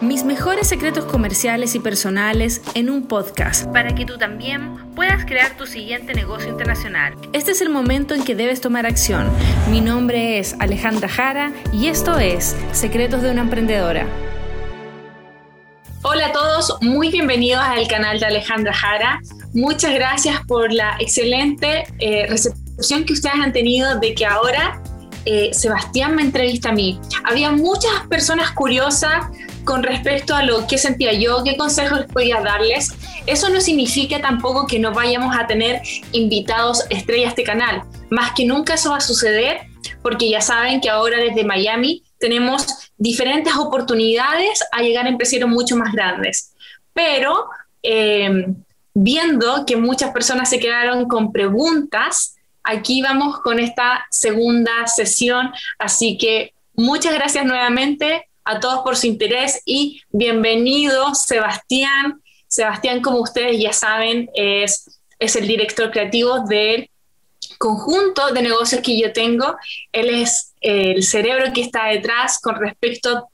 Mis mejores secretos comerciales y personales en un podcast para que tú también puedas crear tu siguiente negocio internacional. Este es el momento en que debes tomar acción. Mi nombre es Alejandra Jara y esto es Secretos de una Emprendedora. Hola a todos, muy bienvenidos al canal de Alejandra Jara. Muchas gracias por la excelente eh, recepción que ustedes han tenido de que ahora eh, Sebastián me entrevista a mí. Había muchas personas curiosas con respecto a lo que sentía yo, qué consejos podía darles. Eso no significa tampoco que no vayamos a tener invitados estrellas de este canal. Más que nunca eso va a suceder porque ya saben que ahora desde Miami tenemos diferentes oportunidades a llegar a empresarios mucho más grandes. Pero eh, viendo que muchas personas se quedaron con preguntas, aquí vamos con esta segunda sesión. Así que muchas gracias nuevamente a todos por su interés y bienvenido Sebastián. Sebastián, como ustedes ya saben, es, es el director creativo del conjunto de negocios que yo tengo. Él es el cerebro que está detrás con respecto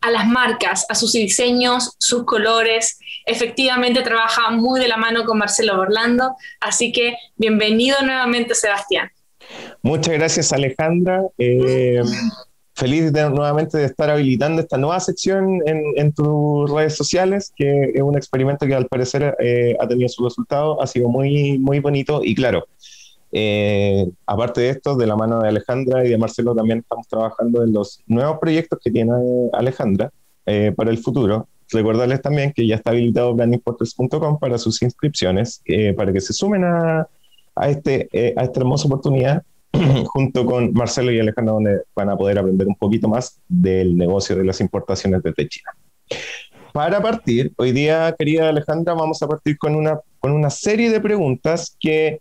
a las marcas, a sus diseños, sus colores. Efectivamente trabaja muy de la mano con Marcelo Orlando, así que bienvenido nuevamente Sebastián. Muchas gracias Alejandra. Eh, feliz de, nuevamente de estar habilitando esta nueva sección en, tus redes sociales, que es un experimento que al parecer eh, ha tenido su resultado, ha sido muy, muy bonito y claro. Eh, aparte de esto, de la mano de Alejandra y de Marcelo, también estamos trabajando en los nuevos proyectos que tiene Alejandra eh, para el futuro. Recordarles también que ya está habilitado planningportals.com para sus inscripciones, para que se sumen a, a, este, a esta hermosa oportunidad junto con Marcelo y Alejandro, donde van a poder aprender un poquito más del negocio de las importaciones desde China. Para partir, hoy día, querida Alejandra, vamos a partir con una, con una serie de preguntas que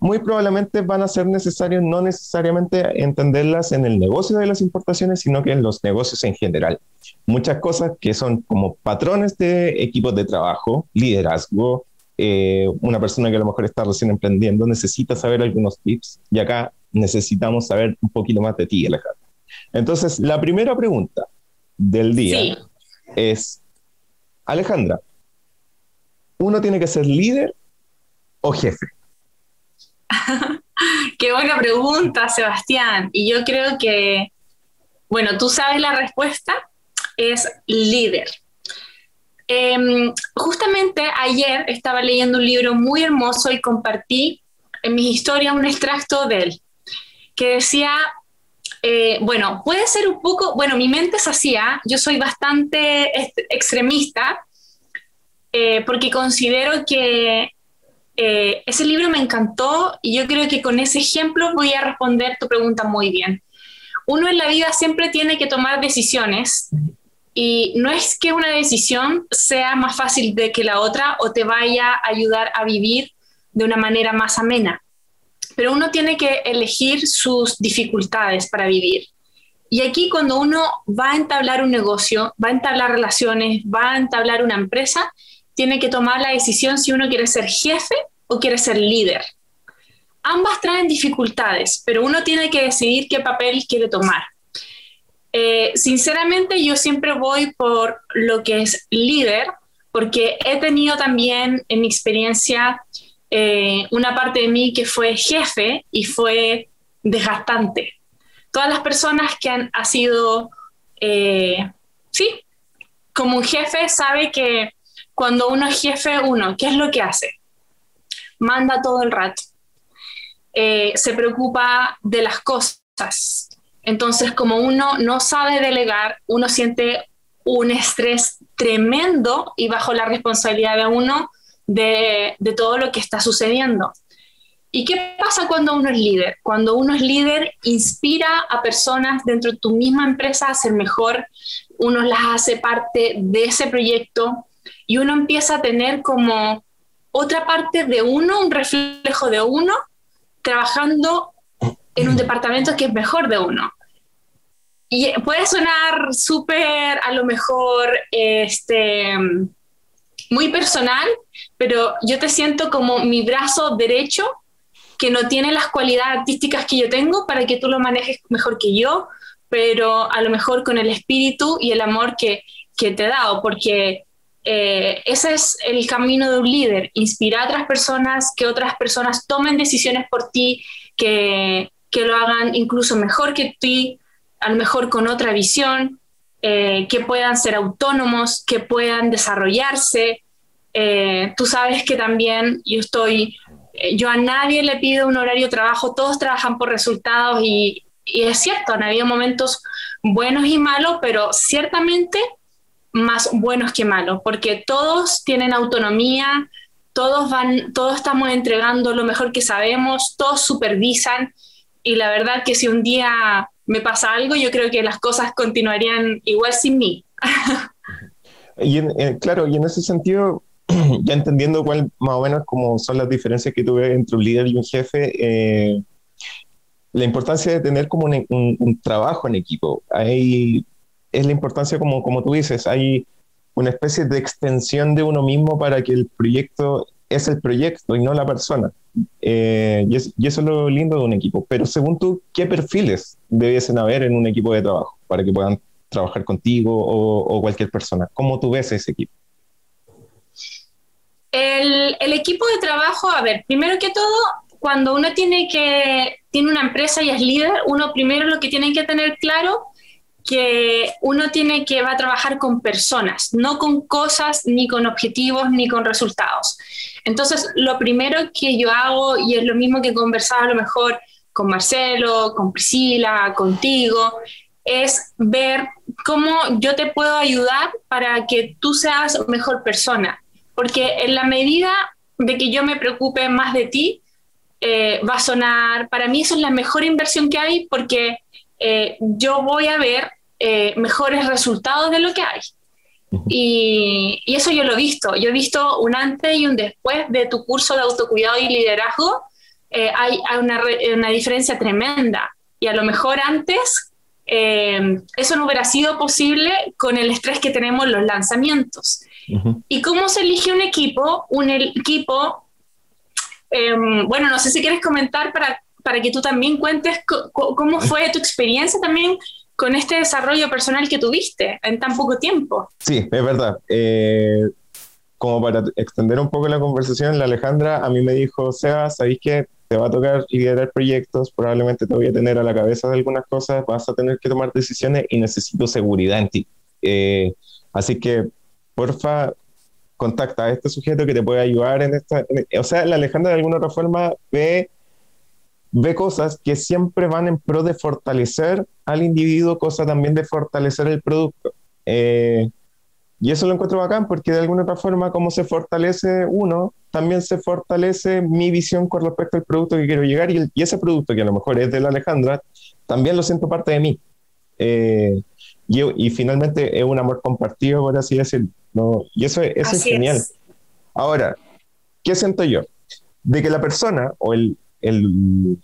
muy probablemente van a ser necesarios no necesariamente entenderlas en el negocio de las importaciones, sino que en los negocios en general. Muchas cosas que son como patrones de equipos de trabajo, liderazgo, eh, una persona que a lo mejor está recién emprendiendo necesita saber algunos tips y acá necesitamos saber un poquito más de ti, Alejandra. Entonces, la primera pregunta del día es, Alejandra, ¿uno tiene que ser líder o jefe? Qué buena pregunta, Sebastián. Y yo creo que, bueno, tú sabes la respuesta, es líder. Em, justamente ayer estaba leyendo un libro muy hermoso y compartí en mis historias un extracto de él que decía, eh, bueno, puede ser un poco, bueno, mi mente es así, ¿ah? yo soy bastante extremista eh, porque considero que eh, ese libro me encantó y yo creo que con ese ejemplo voy a responder tu pregunta muy bien. Uno en la vida siempre tiene que tomar decisiones y no es que una decisión sea más fácil de que la otra o te vaya a ayudar a vivir de una manera más amena pero uno tiene que elegir sus dificultades para vivir. Y aquí cuando uno va a entablar un negocio, va a entablar relaciones, va a entablar una empresa, tiene que tomar la decisión si uno quiere ser jefe o quiere ser líder. Ambas traen dificultades, pero uno tiene que decidir qué papel quiere tomar. Eh, sinceramente, yo siempre voy por lo que es líder, porque he tenido también en mi experiencia eh, una parte de mí que fue jefe y fue desgastante. Todas las personas que han sido, eh, sí, como un jefe sabe que cuando uno es jefe, uno, ¿qué es lo que hace? Manda todo el rato. Eh, se preocupa de las cosas. Entonces, como uno no sabe delegar, uno siente un estrés tremendo y bajo la responsabilidad de uno de, todo lo que está sucediendo. ¿Y qué pasa cuando uno es líder? Cuando uno es líder, inspira a personas dentro de tu misma empresa a ser mejor, uno las hace parte de ese proyecto y uno empieza a tener como otra parte de uno, un reflejo de uno, trabajando en un departamento que es mejor de uno. Y puede sonar súper, a lo mejor, este, muy personal, pero yo te siento como mi brazo derecho que no tiene las cualidades artísticas que yo tengo para que tú lo manejes mejor que yo, pero a lo mejor con el espíritu y el amor que que te he dado, porque eh, ese es el camino de un líder, inspirar a otras personas, que otras personas tomen decisiones por ti, que, que lo hagan incluso mejor que tú, a lo mejor con otra visión, eh, que puedan ser autónomos, que puedan desarrollarse. Eh, tú sabes que también yo estoy, yo a nadie le pido un horario de trabajo, todos trabajan por resultados y, y es cierto, han habido momentos buenos y malos, pero ciertamente más buenos que malos, porque todos tienen autonomía, todos van, todos estamos entregando lo mejor que sabemos, todos supervisan y la verdad que si un día me pasa algo, yo creo que las cosas continuarían igual sin mí. y claro, y en ese sentido, ya entendiendo cuál más o menos cómo son las diferencias que tuve entre un líder y un jefe, eh, la importancia de tener como un, trabajo en equipo. Hay, es la importancia, como, como tú dices, hay una especie de extensión de uno mismo para que el proyecto es el proyecto y no la persona. Eh, y, eso es lo lindo de un equipo. Pero según tú, ¿qué perfiles debiesen haber en un equipo de trabajo para que puedan trabajar contigo o, cualquier persona? ¿Cómo tú ves ese equipo? El, el, equipo de trabajo, a ver, primero que todo, cuando uno tiene que tiene una empresa y es líder, uno primero lo que tiene que tener claro que uno tiene que va a trabajar con personas, no con cosas, ni con objetivos, ni con resultados. Entonces, lo primero que yo hago, y es lo mismo que conversaba a lo mejor con Marcelo, con Priscila, contigo, es ver cómo yo te puedo ayudar para que tú seas mejor persona. Porque en la medida de que yo me preocupe más de ti, eh, va a sonar, para mí eso es la mejor inversión que hay porque eh, yo voy a ver eh, mejores resultados de lo que hay. Y, eso yo lo he visto. Yo he visto un antes y un después de tu curso de autocuidado y liderazgo. hay, una, una, diferencia tremenda. Y a lo mejor antes eso no hubiera sido posible con el estrés que tenemos los lanzamientos. ¿Y cómo se elige un equipo? Un equipo Em, bueno, no sé si quieres comentar para, para que tú también cuentes cómo fue tu experiencia también con este desarrollo personal que tuviste en tan poco tiempo. Sí, es verdad. Eh, como para extender un poco la conversación, la Alejandra a mí me dijo, o sea, ¿sabéis que te va a tocar liderar proyectos? Probablemente te voy a tener a la cabeza de algunas cosas, vas a tener que tomar decisiones y necesito seguridad en ti. Eh, así que, porfa, contacta a este sujeto que te puede ayudar en esta... o sea, la Alejandra de alguna otra forma ve, ve cosas que siempre van en pro de fortalecer al individuo, cosa también de fortalecer el producto. Eh, y eso lo encuentro bacán porque de alguna otra forma, como se fortalece uno, también se fortalece mi visión con respecto al producto que quiero llegar y, y ese producto que a lo mejor es de la Alejandra, también lo siento parte de mí. Eh, y, finalmente es un amor compartido, por así decirlo. ¿no? Y eso, eso es genial. Ahora, ¿qué siento yo? De que la persona o el, el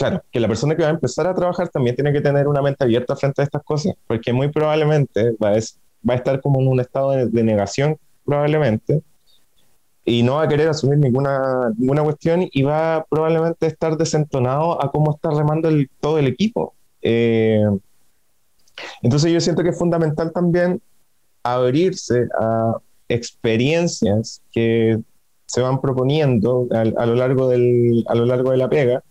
claro, que la persona que va a empezar a trabajar también tiene que tener una mente abierta frente a estas cosas, porque muy probablemente va a, va a estar como en un estado de, negación, probablemente, y no va a querer asumir ninguna, ninguna cuestión y va probablemente a estar desentonado a cómo está remando el, todo el equipo. Eh, entonces yo siento que es fundamental también abrirse a experiencias que se van proponiendo a, lo largo del, a lo largo de la pega,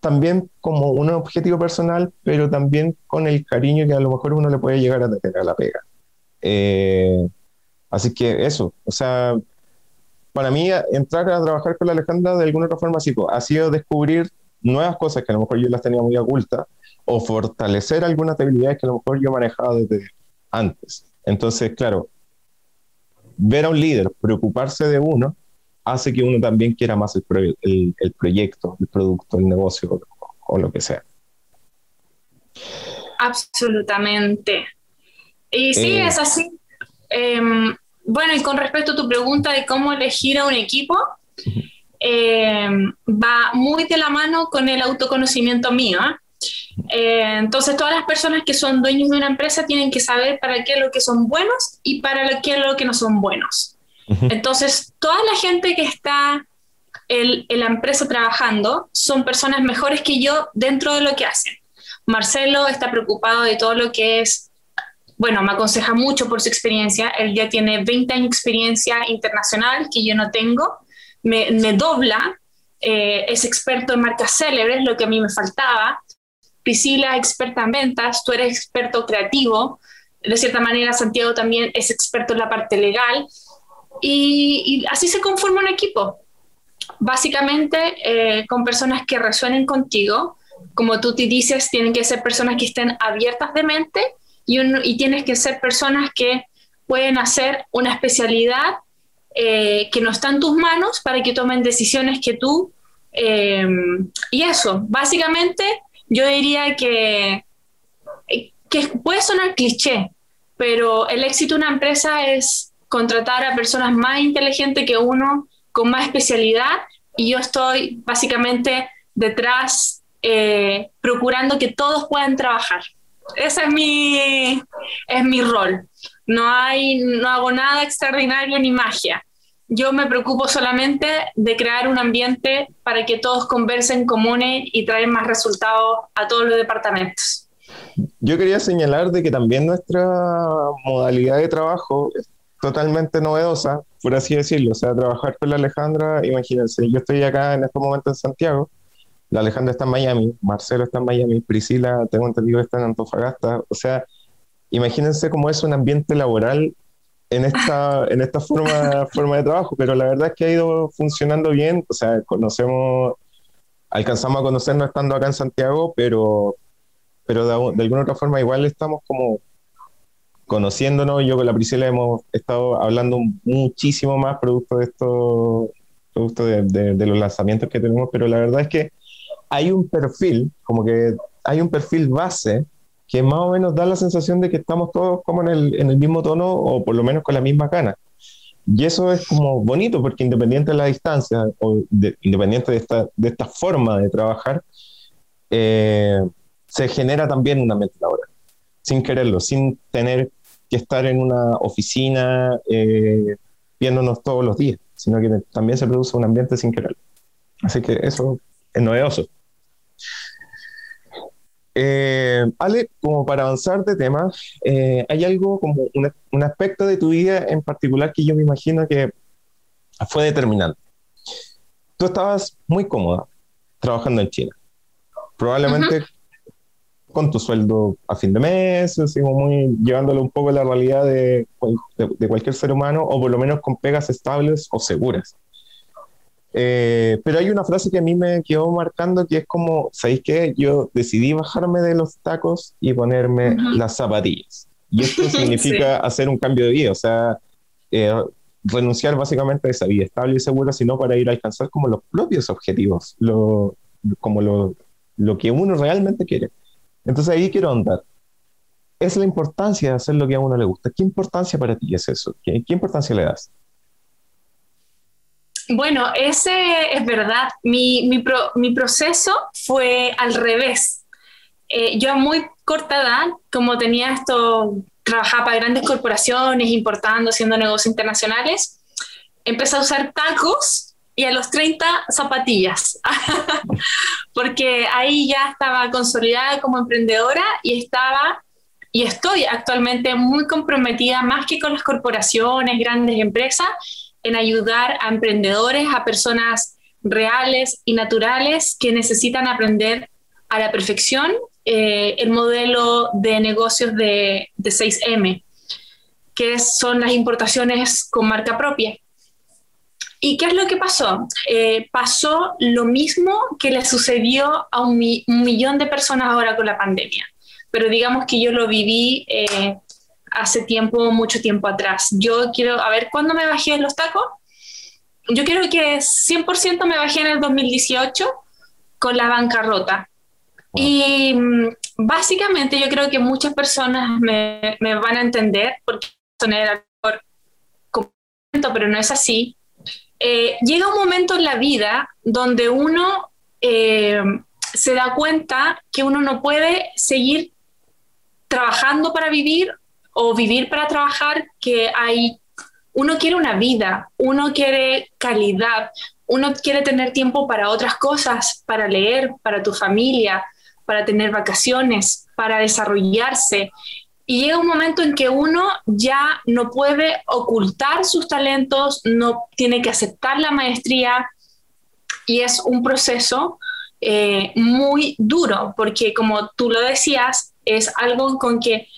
también como un objetivo personal, pero también con el cariño que a lo mejor uno le puede llegar a tener a la pega. Eh, así que eso, o sea, para mí entrar a trabajar con la Alejandra de alguna otra forma ha sido descubrir nuevas cosas que a lo mejor yo las tenía muy ocultas o fortalecer algunas habilidades que a lo mejor yo manejaba desde antes. Entonces, claro, ver a un líder preocuparse de uno hace que uno también quiera más el, el, proyecto, el producto, el negocio o, lo que sea. Absolutamente. Y sí, eh, es así. Em, bueno, y con respecto a tu pregunta de cómo elegir a un equipo, em, va muy de la mano con el autoconocimiento mío. ¿ah? Eh, entonces, todas las personas que son dueños de una empresa tienen que saber para qué es lo que son buenos y para qué es lo que no son buenos. Entonces, toda la gente que está en, la empresa trabajando son personas mejores que yo dentro de lo que hacen. Marcelo está preocupado de todo lo que es bueno, me aconseja mucho por su experiencia. Él ya tiene 20 años de experiencia internacional que yo no tengo. Me, me dobla. Eh, es experto en marcas célebres, lo que a mí me faltaba. Priscila, experta en ventas. Tú eres experto creativo. De cierta manera, Santiago también es experto en la parte legal. Y, y así se conforma un equipo. Básicamente, eh, con personas que resuenen contigo. Como tú te dices, tienen que ser personas que estén abiertas de mente y, tienes que ser personas que pueden hacer una especialidad eh, que no está en tus manos para que tomen decisiones que tú... Eh, y eso, básicamente yo diría que, que puede sonar cliché, pero el éxito de una empresa es contratar a personas más inteligentes que uno, con más especialidad, y yo estoy básicamente detrás eh, procurando que todos puedan trabajar. Ese es mi, es mi rol. No, hay, no hago nada extraordinario ni magia. Yo me preocupo solamente de crear un ambiente para que todos conversen, comunes y traen más resultados a todos los departamentos. Yo quería señalar de que también nuestra modalidad de trabajo es totalmente novedosa, por así decirlo. O sea, trabajar con la Alejandra, imagínense, yo estoy acá en este momento en Santiago, la Alejandra está en Miami, Marcelo está en Miami, Priscila, tengo entendido, está en Antofagasta. O sea, imagínense cómo es un ambiente laboral en esta, en esta forma, forma de trabajo, pero la verdad es que ha ido funcionando bien. O sea, conocemos, alcanzamos a conocernos estando acá en Santiago, pero, pero de, de alguna otra forma igual estamos como conociéndonos. Yo con la Priscila hemos estado hablando muchísimo más producto de esto, producto de, de los lanzamientos que tenemos, pero la verdad es que hay un perfil, como que hay un perfil base que más o menos da la sensación de que estamos todos como en el, en el mismo tono o por lo menos con la misma gana. Y eso es como bonito porque independiente de la distancia o independiente de esta, de esta forma de trabajar, eh, se genera también un ambiente laboral, sin quererlo, sin tener que estar en una oficina eh, viéndonos todos los días, sino que también se produce un ambiente sin quererlo. Así que eso es novedoso. Eh, Ale, como para avanzar de tema, eh, ¿hay algo como un, aspecto de tu vida en particular que yo me imagino que fue determinante? Tú estabas muy cómoda trabajando en China, probablemente con tu sueldo a fin de mes, así muy, llevándolo un poco a la realidad de, de cualquier ser humano, o por lo menos con pegas estables o seguras. Eh, pero hay una frase que a mí me quedó marcando que es como, ¿sabéis qué? Yo decidí bajarme de los tacos y ponerme las zapatillas. Y esto significa hacer un cambio de vida, o sea, eh, renunciar básicamente a esa vida estable y segura, sino para ir a alcanzar como los propios objetivos, lo, como lo, lo que uno realmente quiere. Entonces ahí quiero andar. Es la importancia de hacer lo que a uno le gusta. ¿Qué importancia para ti es eso? ¿Qué, qué importancia le das? Bueno, ese es verdad. Mi, mi, proceso fue al revés. Eh, yo a muy corta edad, como tenía esto, trabajaba para grandes corporaciones, importando, haciendo negocios internacionales, empecé a usar tacos y a los 30 zapatillas, porque ahí ya estaba consolidada como emprendedora y estaba y estoy actualmente muy comprometida más que con las corporaciones, grandes empresas, en ayudar a emprendedores, a personas reales y naturales que necesitan aprender a la perfección eh, el modelo de negocios de, 6M, que son las importaciones con marca propia. ¿Y qué es lo que pasó? Eh, pasó lo mismo que le sucedió a un, millón de personas ahora con la pandemia, pero digamos que yo lo viví eh, hace tiempo, mucho tiempo atrás. Yo quiero, a ver, ¿cuándo me bajé en los tacos? Yo creo que 100% me bajé en el 2018 con la bancarrota. Y mm, básicamente yo creo que muchas personas me, me van a entender porque era pero no es así. Eh, llega un momento en la vida donde uno eh, se da cuenta que uno no puede seguir trabajando para vivir o vivir para trabajar, que hay, uno quiere una vida, uno quiere calidad, uno quiere tener tiempo para otras cosas, para leer, para tu familia, para tener vacaciones, para desarrollarse. y llega un momento en que uno ya no puede ocultar sus talentos, no tiene que aceptar la maestría y es un proceso eh, muy duro, porque como tú lo decías, es algo con que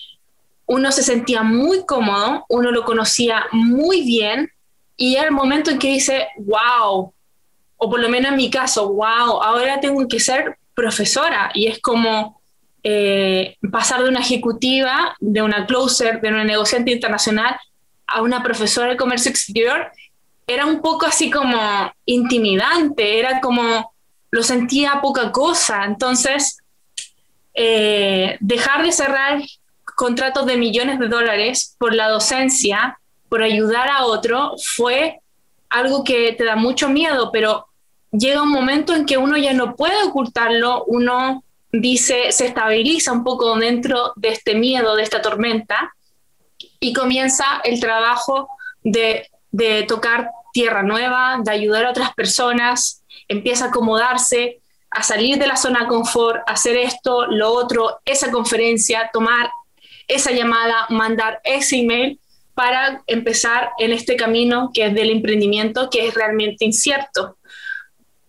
uno se sentía muy cómodo, uno lo conocía muy bien y era el momento en que dice, wow, o por lo menos en mi caso, wow, ahora tengo que ser profesora y es como eh, pasar de una ejecutiva, de una closer, de una negociante internacional a una profesora de comercio exterior, era un poco así como intimidante, era como lo sentía poca cosa. Entonces, eh, dejar de cerrar contratos de millones de dólares por la docencia, por ayudar a otro, fue algo que te da mucho miedo, pero llega un momento en que uno ya no puede ocultarlo, uno dice, se estabiliza un poco dentro de este miedo, de esta tormenta, y comienza el trabajo de, de tocar tierra nueva, de ayudar a otras personas, empieza a acomodarse, a salir de la zona de confort, hacer esto, lo otro, esa conferencia, tomar esa llamada, mandar ese email para empezar en este camino que es del emprendimiento, que es realmente incierto.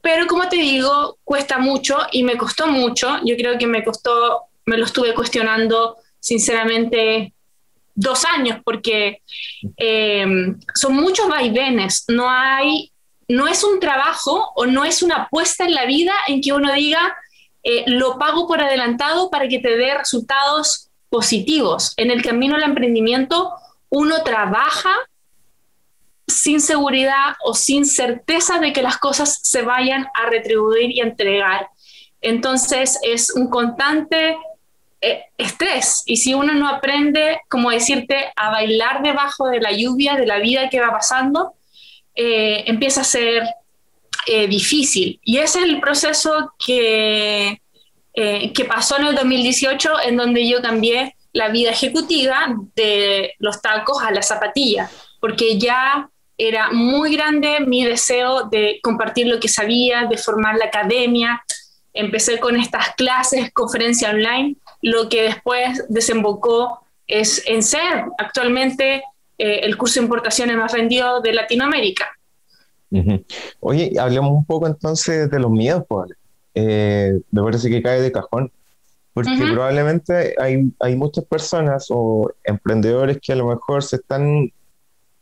Pero como te digo, cuesta mucho y me costó mucho. Yo creo que me costó, me lo estuve cuestionando sinceramente dos años porque em, son muchos vaivenes. No hay, no es un trabajo o no es una apuesta en la vida en que uno diga eh, lo pago por adelantado para que te dé resultados positivos. En el camino al emprendimiento uno trabaja sin seguridad o sin certeza de que las cosas se vayan a retribuir y entregar. Entonces es un constante eh, estrés y si uno no aprende, como decirte, a bailar debajo de la lluvia de la vida que va pasando, eh, empieza a ser eh, difícil. Y ese es el proceso que, que pasó en el 2018, en donde yo cambié la vida ejecutiva de los tacos a la zapatilla, porque ya era muy grande mi deseo de compartir lo que sabía, de formar la academia. Empecé con estas clases, conferencia online, lo que después desembocó es en ser actualmente eh, el curso de importaciones más vendido de Latinoamérica. Oye, hablemos un poco entonces de los miedos, pues. Eh, me parece que cae de cajón, porque probablemente hay, hay muchas personas o emprendedores que a lo mejor se están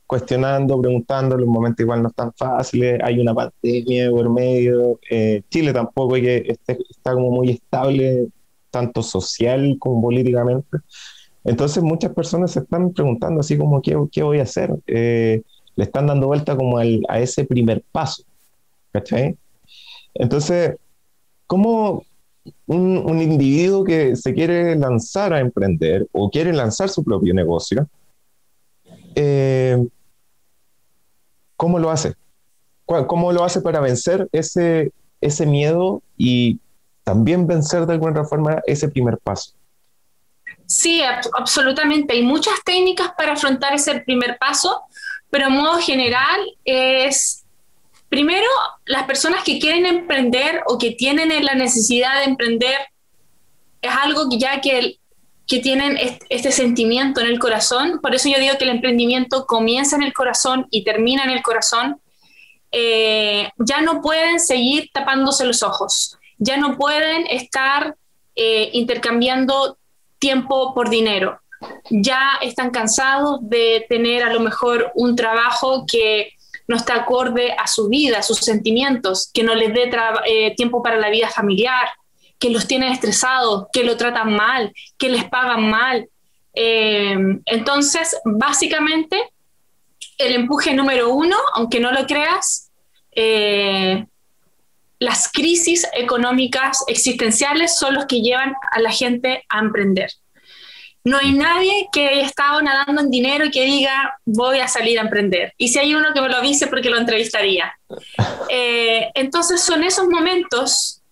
cuestionando, preguntando, los momentos igual no están fáciles, hay una pandemia por medio, eh, Chile tampoco que está como muy estable, tanto social como políticamente. Entonces muchas personas se están preguntando así como, ¿qué, qué voy a hacer? Eh, le están dando vuelta como al, a ese primer paso, ¿cachai? Entonces, ¿cómo un, un individuo que se quiere lanzar a emprender o quiere lanzar su propio negocio, eh, ¿cómo lo hace? ¿Cómo lo hace para vencer ese, ese miedo y también vencer de alguna forma ese primer paso? Sí, absolutamente. Hay muchas técnicas para afrontar ese primer paso, pero en modo general es, primero, las personas que quieren emprender o que tienen la necesidad de emprender, es algo que ya que que tienen este sentimiento en el corazón. Por eso yo digo que el emprendimiento comienza en el corazón y termina en el corazón. Eh, ya no pueden seguir tapándose los ojos, ya no pueden estar eh, intercambiando tiempo por dinero. Ya están cansados de tener a lo mejor un trabajo que no está acorde a su vida, a sus sentimientos, que no les dé eh, tiempo para la vida familiar, que los tienen estresados, que lo tratan mal, que les pagan mal. Eh, entonces, básicamente, el empuje número uno, aunque no lo creas, eh, las crisis económicas existenciales son los que llevan a la gente a emprender. No hay nadie que haya estado nadando en dinero y que diga voy a salir a emprender. Y si hay uno que me lo avise porque lo entrevistaría. Eh, entonces son esos momentos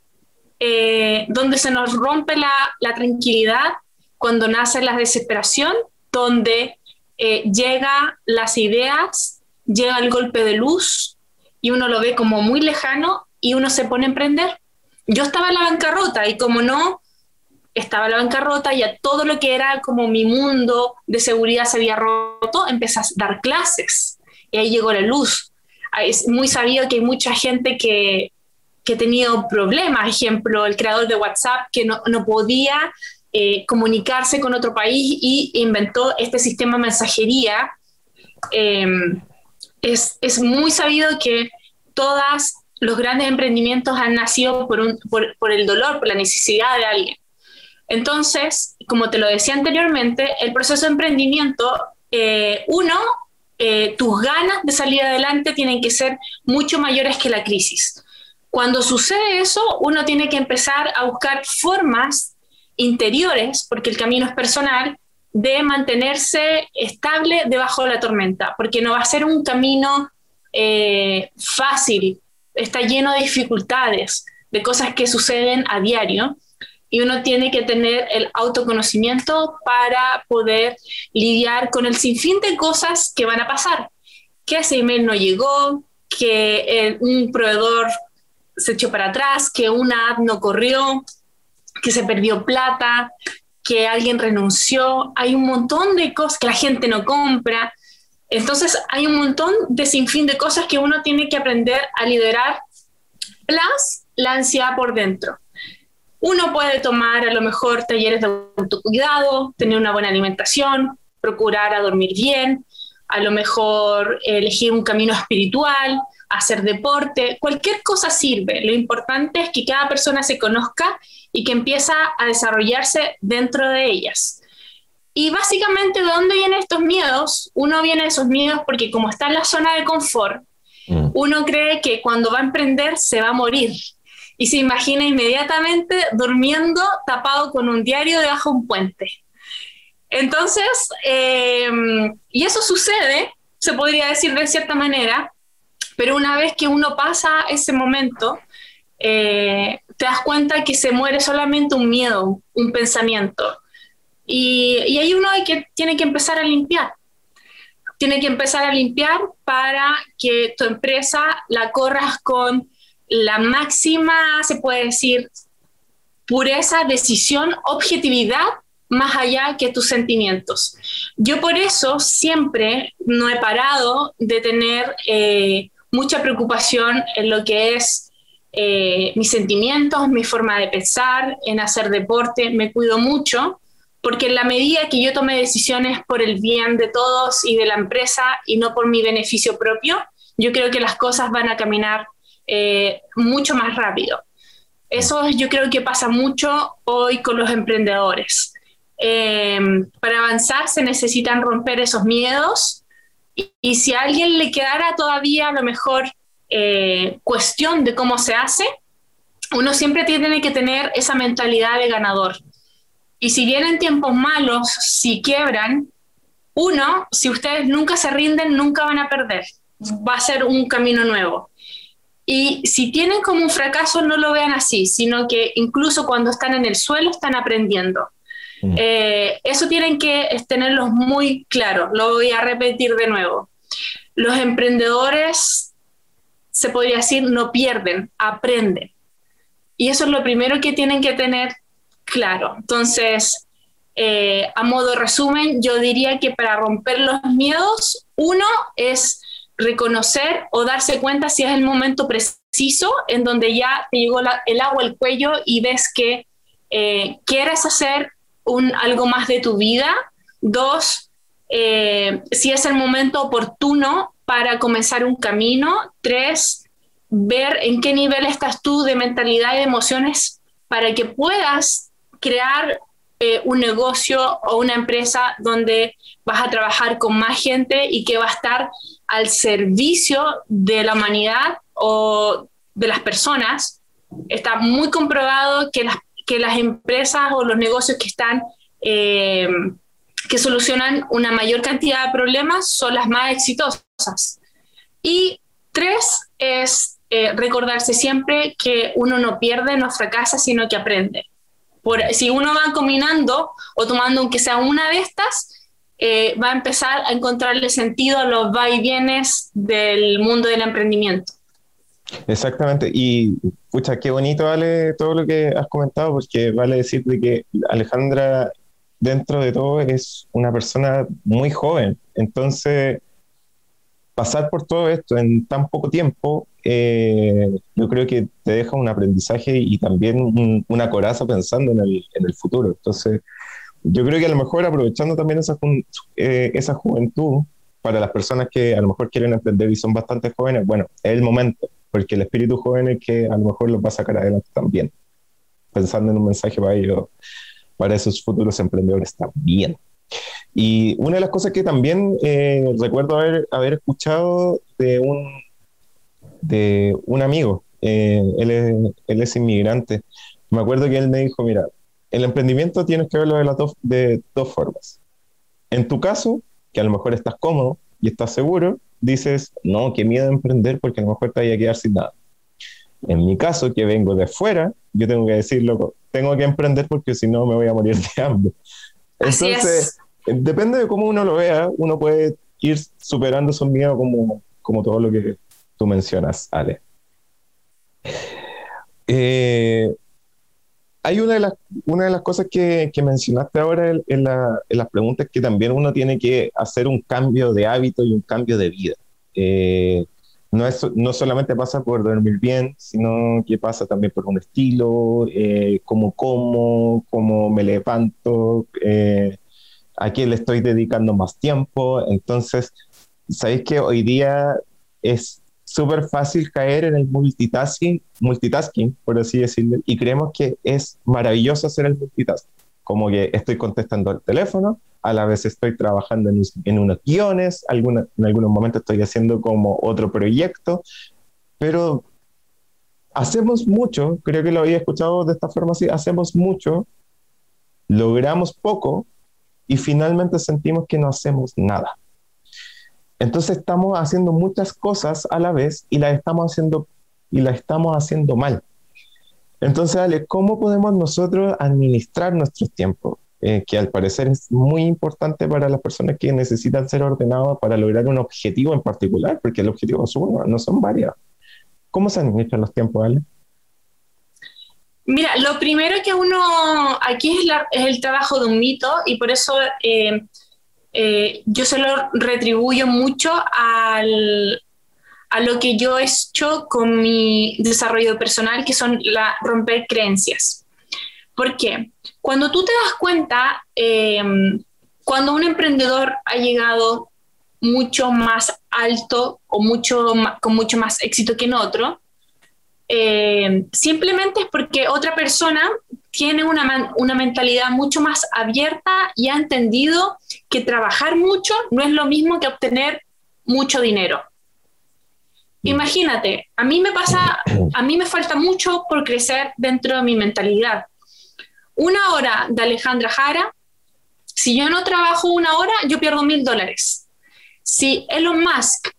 eh, donde se nos rompe la, tranquilidad, cuando nace la desesperación, donde eh, llega las ideas, llega el golpe de luz y uno lo ve como muy lejano y uno se pone a emprender. Yo estaba en la bancarrota y como no, estaba la bancarrota, ya todo lo que era como mi mundo de seguridad se había roto, empecé a dar clases y ahí llegó la luz. Es muy sabido que hay mucha gente que, que ha tenido problemas, ejemplo, el creador de WhatsApp que no, no podía eh, comunicarse con otro país y inventó este sistema de mensajería. Em, es, es, muy sabido que todos los grandes emprendimientos han nacido por, un, por, por el dolor, por la necesidad de alguien. Entonces, como te lo decía anteriormente, el proceso de emprendimiento, eh, uno, eh, tus ganas de salir adelante tienen que ser mucho mayores que la crisis. Cuando sucede eso, uno tiene que empezar a buscar formas interiores, porque el camino es personal, de mantenerse estable debajo de la tormenta, porque no va a ser un camino eh, fácil, está lleno de dificultades, de cosas que suceden a diario, y uno tiene que tener el autoconocimiento para poder lidiar con el sinfín de cosas que van a pasar, que ese email no llegó, que un proveedor se echó para atrás, que una app no corrió, que se perdió plata, que alguien renunció, hay un montón de cosas que la gente no compra. Entonces hay un montón de sinfín de cosas que uno tiene que aprender a liderar, plus la ansiedad por dentro. Uno puede tomar a lo mejor talleres de autocuidado, tener una buena alimentación, procurar a dormir bien, a lo mejor elegir un camino espiritual, hacer deporte, cualquier cosa sirve. Lo importante es que cada persona se conozca y que empieza a desarrollarse dentro de ellas. Y básicamente, ¿de dónde vienen estos miedos? Uno viene de esos miedos porque como está en la zona de confort, mm. uno cree que cuando va a emprender se va a morir. Y se imagina inmediatamente durmiendo tapado con un diario debajo de un puente. Entonces, em, y eso sucede, se podría decir de cierta manera, pero una vez que uno pasa ese momento, eh, te das cuenta que se muere solamente un miedo, un pensamiento. Y, y ahí uno que, tiene que empezar a limpiar. Tiene que empezar a limpiar para que tu empresa la corras con la máxima, se puede decir, pureza, decisión, objetividad, más allá que tus sentimientos. Yo por eso siempre no he parado de tener eh, mucha preocupación en lo que es eh, mis sentimientos, mi forma de pensar, en hacer deporte, me cuido mucho, porque en la medida que yo tome decisiones por el bien de todos y de la empresa y no por mi beneficio propio, yo creo que las cosas van a caminar eh, mucho más rápido. Eso yo creo que pasa mucho hoy con los emprendedores. Eh, para avanzar se necesitan romper esos miedos y, si a alguien le quedara todavía a lo mejor eh, cuestión de cómo se hace, uno siempre tiene que tener esa mentalidad de ganador. Y si vienen tiempos malos, si quiebran, uno, si ustedes nunca se rinden, nunca van a perder. Va a ser un camino nuevo. Y si tienen como un fracaso, no lo vean así, sino que incluso cuando están en el suelo están aprendiendo. Mm. Eh, eso tienen que tenerlos muy claro. Lo voy a repetir de nuevo. Los emprendedores, se podría decir, no pierden, aprenden. Y eso es lo primero que tienen que tener claro. Entonces, eh, a modo resumen, yo diría que para romper los miedos, uno es reconocer o darse cuenta si es el momento preciso en donde ya te llegó el agua al cuello y ves que eh, quieres hacer algo más de tu vida. Dos, eh, si es el momento oportuno para comenzar un camino. Tres, ver en qué nivel estás tú de mentalidad y emociones para que puedas crear eh, un negocio o una empresa donde vas a trabajar con más gente y que va a estar al servicio de la humanidad o de las personas. Está muy comprobado que las que las empresas o los negocios que están, eh, que solucionan una mayor cantidad de problemas son las más exitosas. Y tres es eh, recordarse siempre que uno no pierde, no fracasa, sino que aprende. Por, si uno va combinando o tomando aunque sea una de estas, eh, va a empezar a encontrarle sentido a los va y vienes del mundo del emprendimiento. Exactamente, y pucha, qué bonito vale todo lo que has comentado, porque vale decir de que Alejandra, dentro de todo, es una persona muy joven. Entonces, pasar por todo esto en tan poco tiempo, eh, yo creo que te deja un aprendizaje y también una coraza pensando en el, en el, futuro. Entonces, yo creo que a lo mejor aprovechando también esa, eh, esa juventud, para las personas que a lo mejor quieren emprender y son bastante jóvenes, bueno, es el momento, porque el espíritu joven es que a lo mejor los va a sacar adelante también, pensando en un mensaje para ellos, para esos futuros emprendedores también. Y una de las cosas que también eh, recuerdo haber, haber escuchado de un, de un amigo, eh, él, es, él, es, inmigrante, me acuerdo que él me dijo, mira, el emprendimiento tienes que verlo de, las dos, de dos formas. En tu caso, que a lo mejor estás cómodo y estás seguro, dices, no, qué miedo de emprender porque a lo mejor te vaya a quedar sin nada. En mi caso, que vengo de fuera, yo tengo que decir, loco, tengo que emprender porque si no me voy a morir de hambre. Entonces, depende de cómo uno lo vea, uno puede ir superando esos miedos como, como todo lo que tú mencionas, Ale. Eh, hay una de las, una de las cosas que, que mencionaste ahora en, las preguntas que también uno tiene que hacer un cambio de hábito y un cambio de vida. Eh, no, es, no solamente pasa por dormir bien, sino que pasa también por un estilo, eh, cómo como, cómo me levanto, a quién le estoy dedicando más tiempo. Entonces, sabéis que hoy día es súper fácil caer en el multitasking, multitasking, por así decirlo, y creemos que es maravilloso hacer el multitasking. Como que estoy contestando el teléfono, a la vez estoy trabajando en, en unos guiones, alguna, en algunos momentos estoy haciendo como otro proyecto, pero hacemos mucho, creo que lo había escuchado de esta forma así, hacemos mucho, logramos poco y finalmente sentimos que no hacemos nada. Entonces estamos haciendo muchas cosas a la vez y las estamos haciendo, y la estamos haciendo mal. Entonces, Ale, ¿cómo podemos nosotros administrar nuestro tiempo? Eh, que al parecer es muy importante para las personas que necesitan ser ordenados para lograr un objetivo en particular, porque el objetivo es uno, no son varios. ¿Cómo se administran los tiempos, Ale? Mira, lo primero que uno, aquí es, es el trabajo de un mito y por eso eh, eh, yo se lo retribuyo mucho al, a lo que yo he hecho con mi desarrollo personal, que son romper creencias. ¿Por qué? Cuando tú te das cuenta, em, cuando un emprendedor ha llegado mucho más alto o mucho, con mucho más éxito que en otro, em, simplemente es porque otra persona tiene una, una, mentalidad mucho más abierta y ha entendido que trabajar mucho no es lo mismo que obtener mucho dinero. Imagínate, a mí me pasa, a mí me falta mucho por crecer dentro de mi mentalidad. Una hora de Alejandra Jara, si yo no trabajo una hora, yo pierdo mil dólares. Si Elon Musk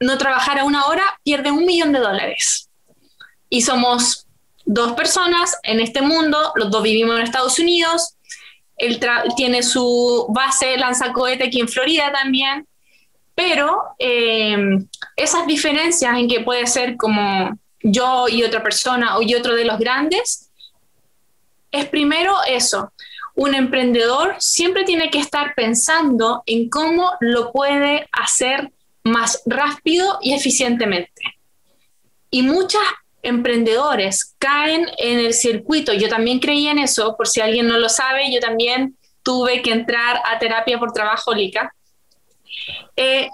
no trabajara una hora, pierde un millón de dólares. Y somos dos personas en este mundo, los dos vivimos en Estados Unidos, él tiene su base lanzacohete aquí en Florida también, pero eh, esas diferencias en que puede ser como yo y otra persona o y otro de los grandes, es primero eso. Un emprendedor siempre tiene que estar pensando en cómo lo puede hacer más rápido y eficientemente. Y muchas emprendedores caen en el circuito. Yo también creí en eso, por si alguien no lo sabe, yo también tuve que entrar a terapia por trabajo lica. Eh,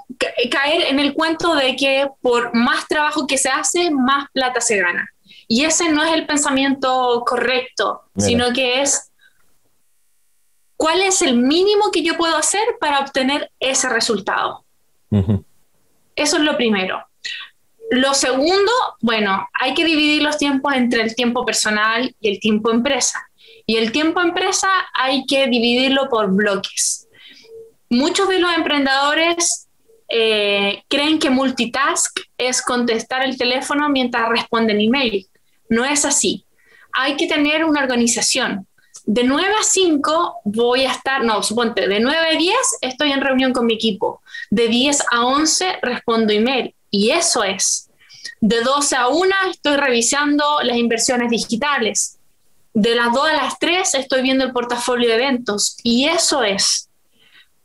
caer en el cuento de que por más trabajo que se hace, más plata se gana. Y ese no es el pensamiento correcto, sino que es cuál es el mínimo que yo puedo hacer para obtener ese resultado. Eso es lo primero. Lo segundo, bueno, hay que dividir los tiempos entre el tiempo personal y el tiempo empresa. Y el tiempo empresa hay que dividirlo por bloques. Muchos de los emprendedores eh, creen que multitask es contestar el teléfono mientras responden email. No es así. Hay que tener una organización. De 9 a 5 voy a estar, no, suponte, de 9 a 10 estoy en reunión con mi equipo. De 10 a 11 respondo email y eso es. De 12 a 1 estoy revisando las inversiones digitales. De las 2 a las 3 estoy viendo el portafolio de eventos. Y eso es.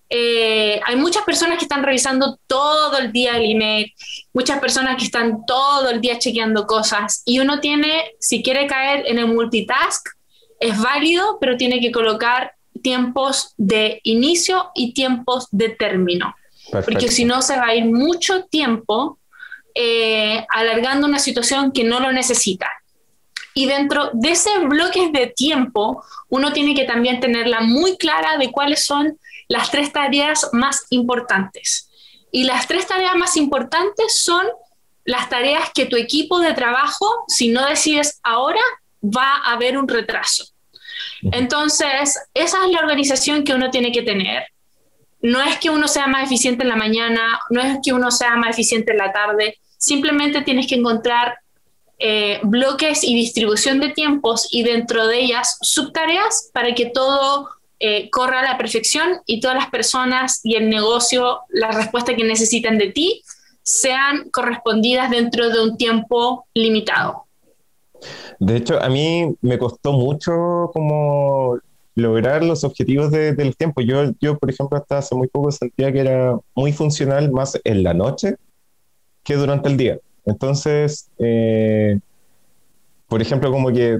Eh, hay muchas personas que están revisando todo el día el email, muchas personas que están todo el día chequeando cosas. Y uno tiene, si quiere caer en el multitask, es válido, pero tiene que colocar tiempos de inicio y tiempos de término. Porque si no, se va a ir mucho tiempo eh, alargando una situación que no lo necesita. Y dentro de ese bloque de tiempo, uno tiene que también tenerla muy clara de cuáles son las tres tareas más importantes. Y las tres tareas más importantes son las tareas que tu equipo de trabajo, si no decides ahora, va a haber un retraso. Entonces, esa es la organización que uno tiene que tener. No es que uno sea más eficiente en la mañana, no es que uno sea más eficiente en la tarde, simplemente tienes que encontrar eh, bloques y distribución de tiempos y dentro de ellas subtareas para que todo eh, corra a la perfección y todas las personas y el negocio, la respuesta que necesitan de ti, sean correspondidas dentro de un tiempo limitado. De hecho, a mí me costó mucho como lograr los objetivos del tiempo. Yo, yo, por ejemplo, hasta hace muy poco sentía que era muy funcional más en la noche que durante el día. Entonces, eh, por ejemplo, como que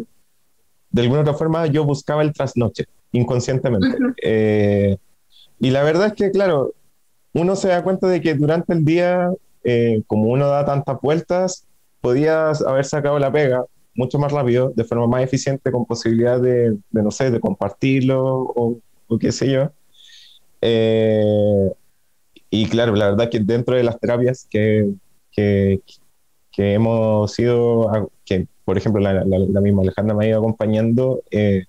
de alguna otra forma yo buscaba el trasnoche inconscientemente. Eh, y la verdad es que, claro, uno se da cuenta de que durante el día, eh, como uno da tantas vueltas, podías haber sacado la pega mucho más rápido, de forma más eficiente, con posibilidad de, no sé, de compartirlo o, qué sé yo. y claro, la verdad que dentro de las terapias que, que, que hemos sido, que por ejemplo la, la, misma Alejandra me ha ido acompañando, eh,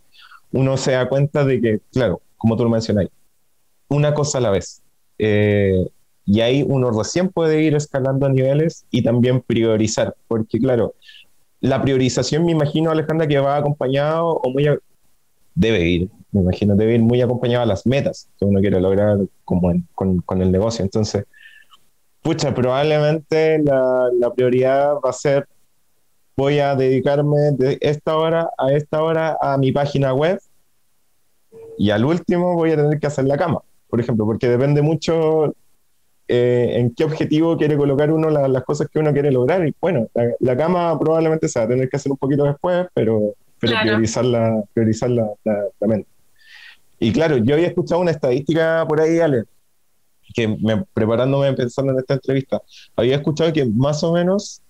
uno se da cuenta de que, claro, como tú lo mencionas, una cosa a la vez. Eh, y ahí uno recién puede ir escalando niveles y también priorizar, porque claro, la priorización me imagino, Alejandra, que va acompañado o muy... debe ir, me imagino, debe ir muy acompañado a las metas que uno quiere lograr con, con el negocio. Entonces, Pucha, probablemente la, prioridad va a ser, voy a dedicarme de esta hora a esta hora a mi página web y al último voy a tener que hacer la cama, por ejemplo, porque depende mucho eh, en qué objetivo quiere colocar uno las cosas que uno quiere lograr. Y bueno, la, cama probablemente se va a tener que hacer un poquito después, pero, pero priorizar, la, priorizar la, mente. Y claro, yo había escuchado una estadística por ahí, Ale, que me, preparándome pensando en esta entrevista, había escuchado que más o menos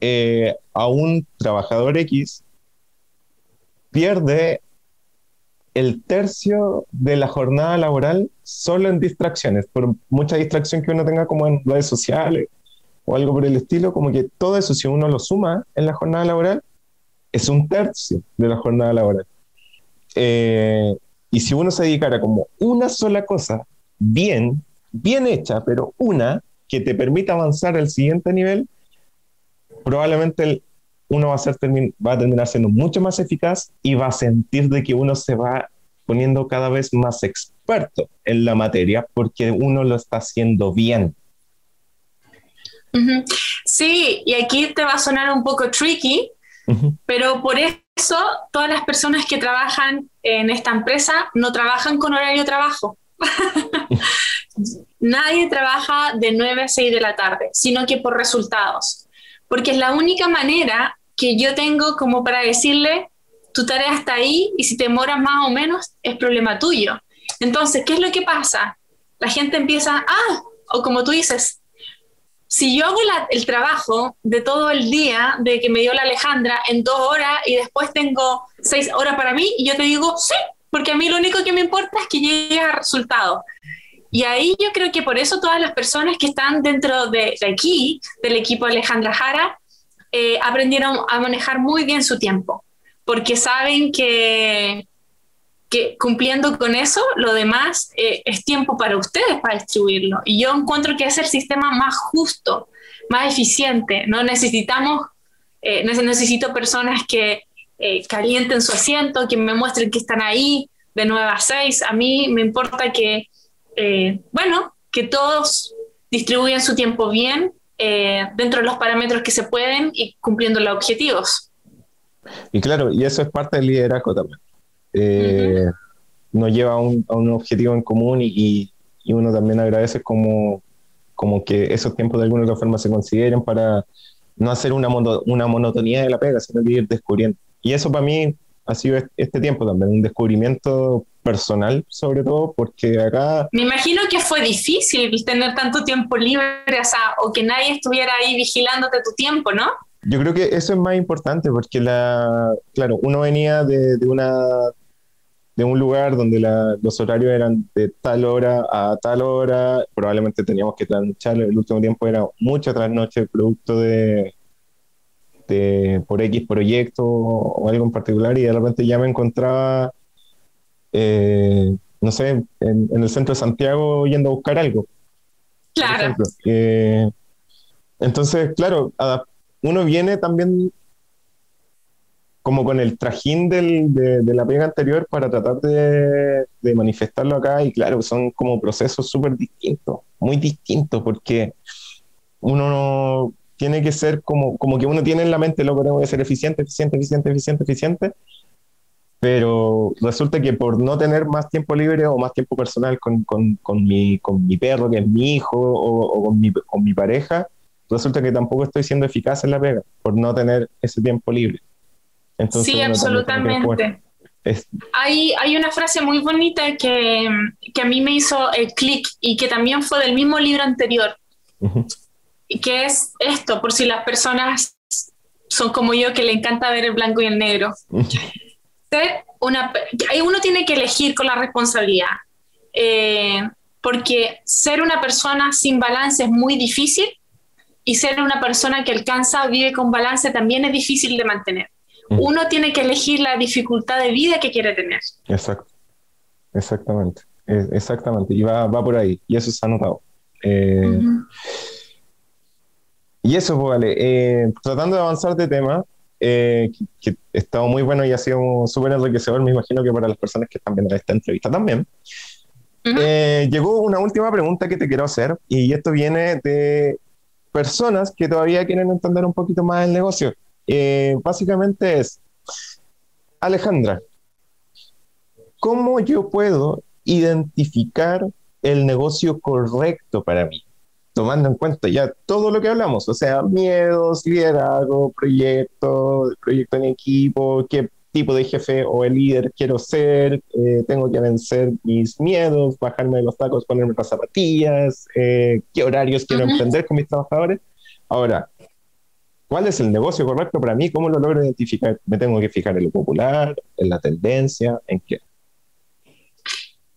eh, a un trabajador X pierde el tercio de la jornada laboral solo en distracciones, por mucha distracción que uno tenga como en redes sociales o algo por el estilo, como que todo eso, si uno lo suma en la jornada laboral, es un tercio de la jornada laboral. Eh, y si uno se dedicara como una sola cosa bien, bien hecha, pero una que te permita avanzar al siguiente nivel, probablemente uno va a, ser, va a terminar siendo mucho más eficaz y va a sentir de que uno se va poniendo cada vez más experto en la materia porque uno lo está haciendo bien. Sí, y aquí te va a sonar un poco tricky, pero por eso todas las personas que trabajan en esta empresa no trabajan con horario de trabajo. Nadie trabaja de 9 a 6 de la tarde, sino que por resultados. Porque es la única manera que yo tengo como para decirle, tu tarea está ahí y si te demoras más o menos es problema tuyo. Entonces, ¿qué es lo que pasa? La gente empieza, ah, o como tú dices, si yo hago el trabajo de todo el día de que me dio la Alejandra en dos horas y después tengo seis horas para mí, y yo te digo, sí, porque a mí lo único que me importa es que llegue a resultado. Y ahí yo creo que por eso todas las personas que están dentro de, aquí, del equipo de Alejandra Jara, eh, aprendieron a manejar muy bien su tiempo, porque saben que, cumpliendo con eso, lo demás eh, es tiempo para ustedes para distribuirlo. Y yo encuentro que es el sistema más justo, más eficiente. No necesitamos, eh, necesito personas que eh, calienten su asiento, que me muestren que están ahí de 9 a 6. A mí me importa que, eh, bueno, que todos distribuyan su tiempo bien eh, dentro de los parámetros que se pueden y cumpliendo los objetivos. Y claro, y eso es parte del liderazgo también. Eh, Nos lleva a un, a un, objetivo en común y, y, uno también agradece como, como que esos tiempos de alguna otra forma se consideren para no hacer una, una monotonía de la pega, sino que ir descubriendo. Y eso para mí ha sido este tiempo también, un descubrimiento personal sobre todo, porque acá... Me imagino que fue difícil tener tanto tiempo libre, o, sea, o que nadie estuviera ahí vigilándote tu tiempo, ¿no? Yo creo que eso es más importante porque la, claro, uno venía de, de una de un lugar donde la, los horarios eran de tal hora a tal hora, probablemente teníamos que trasnochar, el último tiempo era mucha trasnoche producto de, de por X proyecto o algo en particular y de repente ya me encontraba, eh, no sé, en, en, el centro de Santiago yendo a buscar algo. Claro. Eh, entonces, claro, uno viene también como con el trajín del, de, de, la pega anterior para tratar de, de, manifestarlo acá y claro, son como procesos súper distintos, muy distintos, porque uno no tiene que ser como, como que uno tiene en la mente, lo que tengo que ser eficiente, eficiente, eficiente, eficiente, eficiente, pero resulta que por no tener más tiempo libre o más tiempo personal con, con, con, mi, con mi perro, que es mi hijo, o, o con, mi, con mi pareja, resulta que tampoco estoy siendo eficaz en la pega por no tener ese tiempo libre. Entonces, sí, absolutamente. Hay, hay una frase muy bonita que, que a mí me hizo el clic y que también fue del mismo libro anterior, uh -huh. que es esto, por si las personas son como yo que le encanta ver el blanco y el negro. Uh -huh. Ser una, uno tiene que elegir con la responsabilidad, eh, porque ser una persona sin balance es muy difícil y ser una persona que alcanza, vive con balance también es difícil de mantener. Uno tiene que elegir la dificultad de vida que quiere tener. Exacto, exactamente, exactamente, y va, va por ahí, y eso se ha notado. Eh, uh -huh. Y eso, pues, vale, eh, tratando de avanzar de tema, eh, que, que ha estado muy bueno y ha sido súper enriquecedor, me imagino que para las personas que están viendo esta entrevista también. Uh -huh. llegó una última pregunta que te quiero hacer, y esto viene de personas que todavía quieren entender un poquito más el negocio. Eh, básicamente es, Alejandra, ¿cómo yo puedo identificar el negocio correcto para mí? Tomando en cuenta ya todo lo que hablamos, o sea, miedos, liderazgo, proyecto, proyecto en equipo, qué tipo de jefe o el líder quiero ser, eh, tengo que vencer mis miedos, bajarme de los tacos, ponerme las zapatillas, eh, qué horarios quiero -huh. emprender con mis trabajadores. Ahora, ¿Cuál es el negocio correcto para mí? ¿Cómo lo logro identificar? ¿Me tengo que fijar en lo popular, en la tendencia, en qué?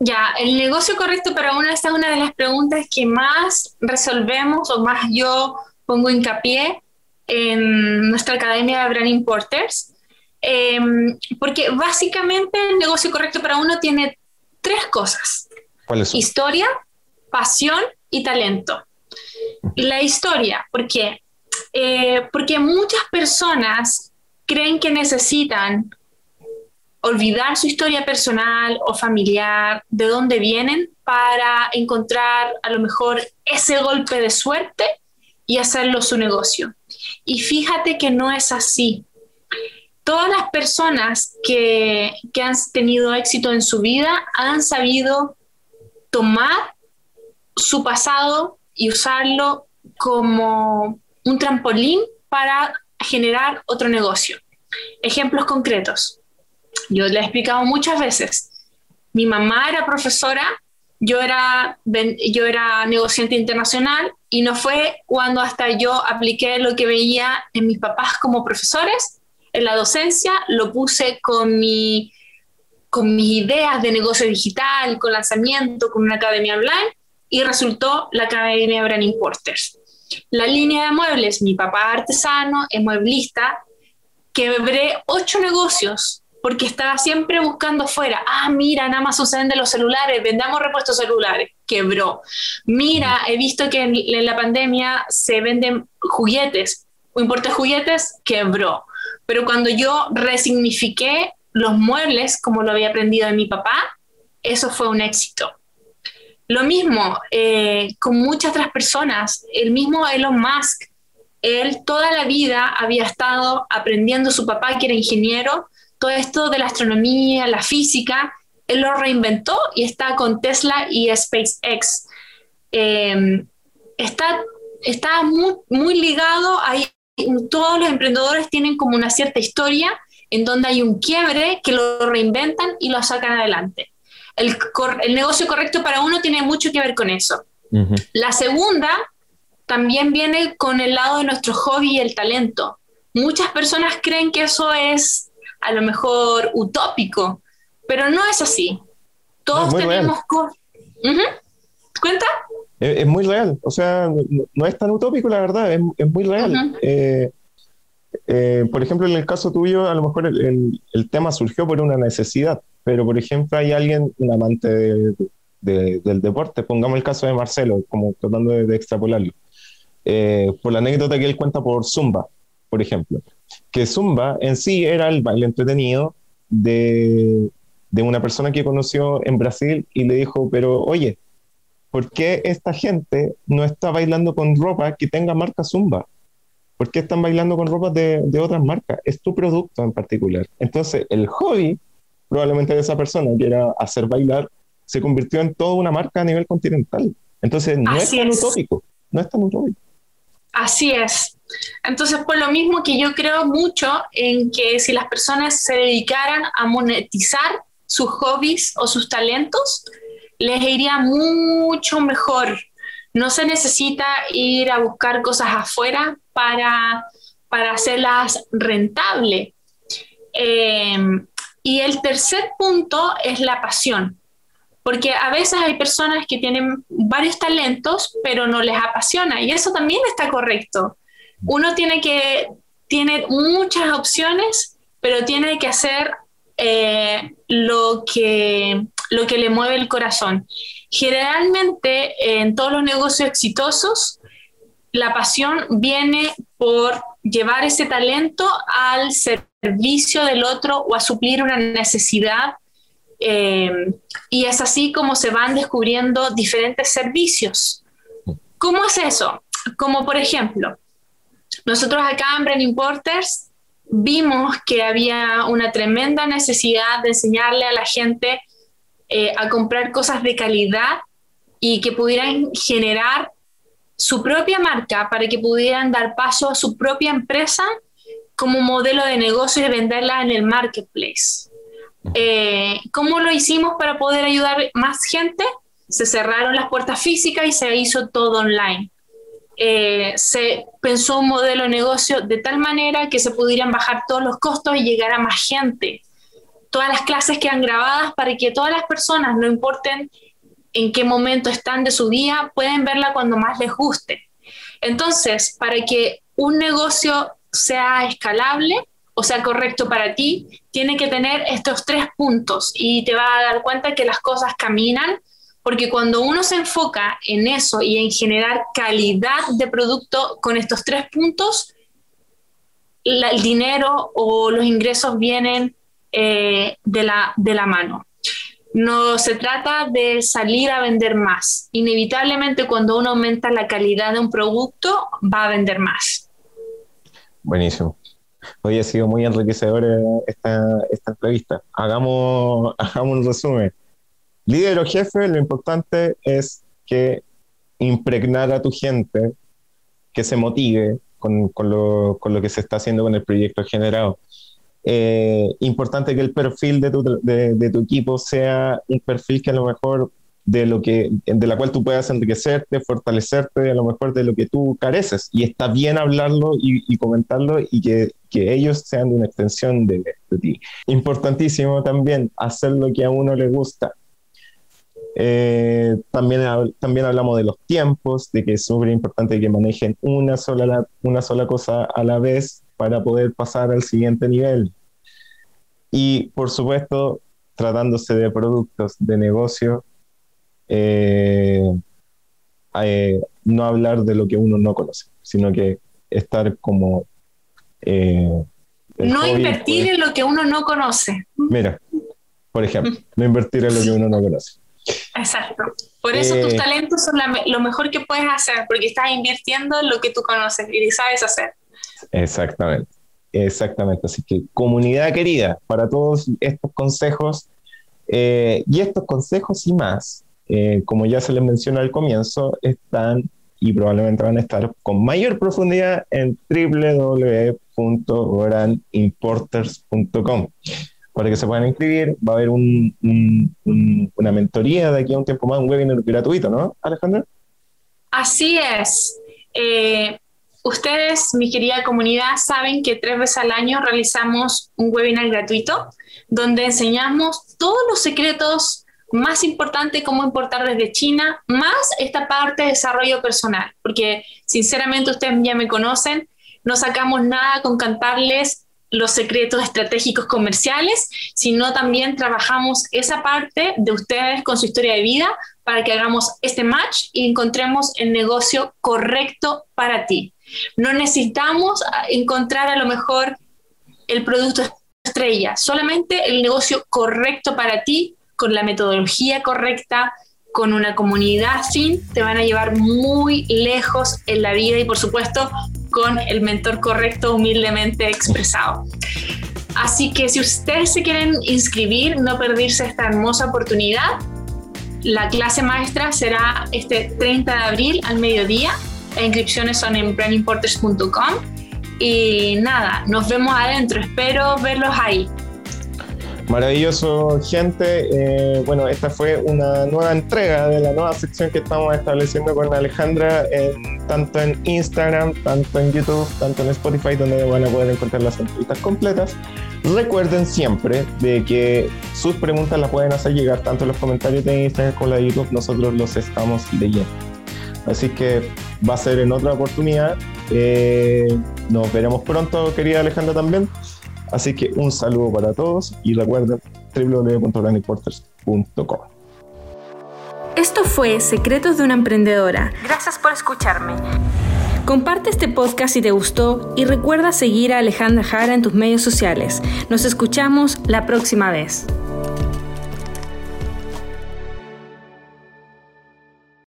Ya, el negocio correcto para uno esta es una de las preguntas que más resolvemos o más yo pongo hincapié en nuestra academia de Brand Importers, eh, porque básicamente el negocio correcto para uno tiene tres cosas. ¿Cuáles son? Historia, pasión y talento. La historia, porque eh, porque muchas personas creen que necesitan olvidar su historia personal o familiar, de dónde vienen, para encontrar a lo mejor ese golpe de suerte y hacerlo su negocio. Y fíjate que no es así. Todas las personas que, que han tenido éxito en su vida han sabido tomar su pasado y usarlo como un trampolín para generar otro negocio. Ejemplos concretos. Yo le he explicado muchas veces. Mi mamá era profesora, yo era, yo era negociante internacional y no fue cuando hasta yo apliqué lo que veía en mis papás como profesores, en la docencia, lo puse con, mi, con mis ideas de negocio digital, con lanzamiento, con una academia online y resultó la Academia Brand Importers la línea de muebles, mi papá artesano, es mueblista, quebré ocho negocios porque estaba siempre buscando fuera. Ah, mira, en Amazon se venden los celulares, vendamos repuestos celulares. Quebró. Mira, he visto que en, en la pandemia se venden juguetes, o importa juguetes, quebró. Pero cuando yo resignifiqué los muebles, como lo había aprendido de mi papá, eso fue un éxito. Lo mismo eh, con muchas otras personas, el mismo Elon Musk, él toda la vida había estado aprendiendo, su papá que era ingeniero, todo esto de la astronomía, la física, él lo reinventó y está con Tesla y SpaceX. Em, está está muy, muy ligado, ahí todos los emprendedores tienen como una cierta historia en donde hay un quiebre que lo reinventan y lo sacan adelante. El, el negocio correcto para uno tiene mucho que ver con eso. La segunda también viene con el lado de nuestro hobby y el talento. Muchas personas creen que eso es a lo mejor utópico, pero no es así. Todos tenemos... ¿Cuenta? Es, muy real, o sea, no, es tan utópico, la verdad, es, muy real. Eh, eh, por ejemplo, en el caso tuyo, a lo mejor el, el, tema surgió por una necesidad, pero por ejemplo, hay alguien, un amante del deporte, pongamos el caso de Marcelo, como tratando de, extrapolarlo, eh, por la anécdota que él cuenta por Zumba, por ejemplo, que Zumba en sí era el baile entretenido de, de una persona que conoció en Brasil y le dijo, pero oye, ¿por qué esta gente no está bailando con ropa que tenga marca Zumba? ¿Por qué están bailando con ropa de, de otras marcas? Es tu producto en particular. Entonces, el hobby probablemente de esa persona, que era hacer bailar, se convirtió en toda una marca a nivel continental. Entonces, no es tan utópico, no es tan utópico. Así es. Entonces, por lo mismo que yo creo mucho en que si las personas se dedicaran a monetizar sus hobbies o sus talentos, les iría mucho mejor. No se necesita ir a buscar cosas afuera para, para hacerlas rentables. Eh, y el tercer punto es la pasión, porque a veces hay personas que tienen varios talentos, pero no les apasiona, y eso también está correcto. Uno tiene que, tiene muchas opciones, pero tiene que hacer eh, lo, que, lo que le mueve el corazón. Generalmente en todos los negocios exitosos, la pasión viene por llevar ese talento al servicio del otro o a suplir una necesidad. Eh, y es así como se van descubriendo diferentes servicios. ¿Cómo es eso? Como por ejemplo, nosotros acá en Brain Importers vimos que había una tremenda necesidad de enseñarle a la gente eh, a comprar cosas de calidad y que pudieran generar su propia marca para que pudieran dar paso a su propia empresa como modelo de negocio y venderla en el marketplace. Eh, ¿Cómo lo hicimos para poder ayudar más gente? Se cerraron las puertas físicas y se hizo todo online. Eh, se pensó un modelo de negocio de tal manera que se pudieran bajar todos los costos y llegar a más gente. Todas las clases quedan grabadas para que todas las personas, no importen en qué momento están de su día, pueden verla cuando más les guste. Entonces, para que un negocio sea escalable o sea correcto para ti, tiene que tener estos tres puntos y te va a dar cuenta que las cosas caminan porque cuando uno se enfoca en eso y en generar calidad de producto con estos tres puntos, el dinero o los ingresos vienen eh, de, la, de la mano. No se trata de salir a vender más. Inevitablemente cuando uno aumenta la calidad de un producto, va a vender más. Buenísimo. Hoy ha sido muy enriquecedora esta, esta entrevista. Hagamos, hagamos un resumen. Líder o jefe, lo importante es que impregnar a tu gente, que se motive con, con, lo, con lo, que se está haciendo con el proyecto generado. Eh, importante que el perfil de tu, de, de tu, equipo sea un perfil que a lo mejor de lo que de la cual tú puedas enriquecerte, fortalecerte, a lo mejor de lo que tú careces. Y está bien hablarlo y, y comentarlo y que, que, ellos sean una extensión de, de, ti. Importantísimo también hacer lo que a uno le gusta. Eh, también, también hablamos de los tiempos, de que es súper importante que manejen una sola, una sola cosa a la vez para poder pasar al siguiente nivel. Y por supuesto, tratándose de productos de negocio, eh, eh, no hablar de lo que uno no conoce, sino que estar como... no invertir en lo que uno no conoce. Mira, por ejemplo, no invertir en lo que uno no conoce. Exacto. Por eso tus eh, talentos son lo mejor que puedes hacer, porque estás invirtiendo en lo que tú conoces y sabes hacer. Exactamente, exactamente. Así que comunidad querida, para todos estos consejos eh, y estos consejos y más, eh, como ya se les mencionó al comienzo, están y probablemente van a estar con mayor profundidad en www.grandimporters.com para que se puedan inscribir. Va a haber un, una mentoría de aquí a un tiempo más, un webinar gratuito, ¿no, Alejandra? Así es. Eh, ustedes, mi querida comunidad, saben que tres veces al año realizamos un webinar gratuito donde enseñamos todos los secretos más importantes, cómo importar desde China, más esta parte de desarrollo personal, porque sinceramente ustedes ya me conocen, no sacamos nada con cantarles los secretos estratégicos comerciales, sino también trabajamos esa parte de ustedes con su historia de vida para que hagamos este match y encontremos el negocio correcto para ti. No necesitamos encontrar a lo mejor el producto estrella, solamente el negocio correcto para ti, con la metodología correcta, con una comunidad fin, te van a llevar muy lejos en la vida y por supuesto con el mentor correcto, humildemente expresado. Así que si ustedes se quieren inscribir, no perderse esta hermosa oportunidad, la clase maestra será este 30 de abril al mediodía. Las inscripciones son en brandimporters.com. Y nada, nos vemos adentro. Espero verlos ahí. Maravilloso, gente. Eh, bueno, esta fue una nueva entrega de la nueva sección que estamos estableciendo con Alejandra, tanto en Instagram, tanto en YouTube, tanto en Spotify, donde van a poder encontrar las entrevistas completas. Recuerden siempre de que sus preguntas las pueden hacer llegar tanto en los comentarios de Instagram como la de YouTube. Nosotros los estamos leyendo. Así que va a ser en otra oportunidad. Eh, nos veremos pronto, querida Alejandra, también. Así que un saludo para todos y recuerden www.brandingporters.com. Esto fue Secretos de una Emprendedora. Gracias por escucharme. Comparte este podcast si te gustó y recuerda seguir a Alejandra Jara en tus medios sociales. Nos escuchamos la próxima vez.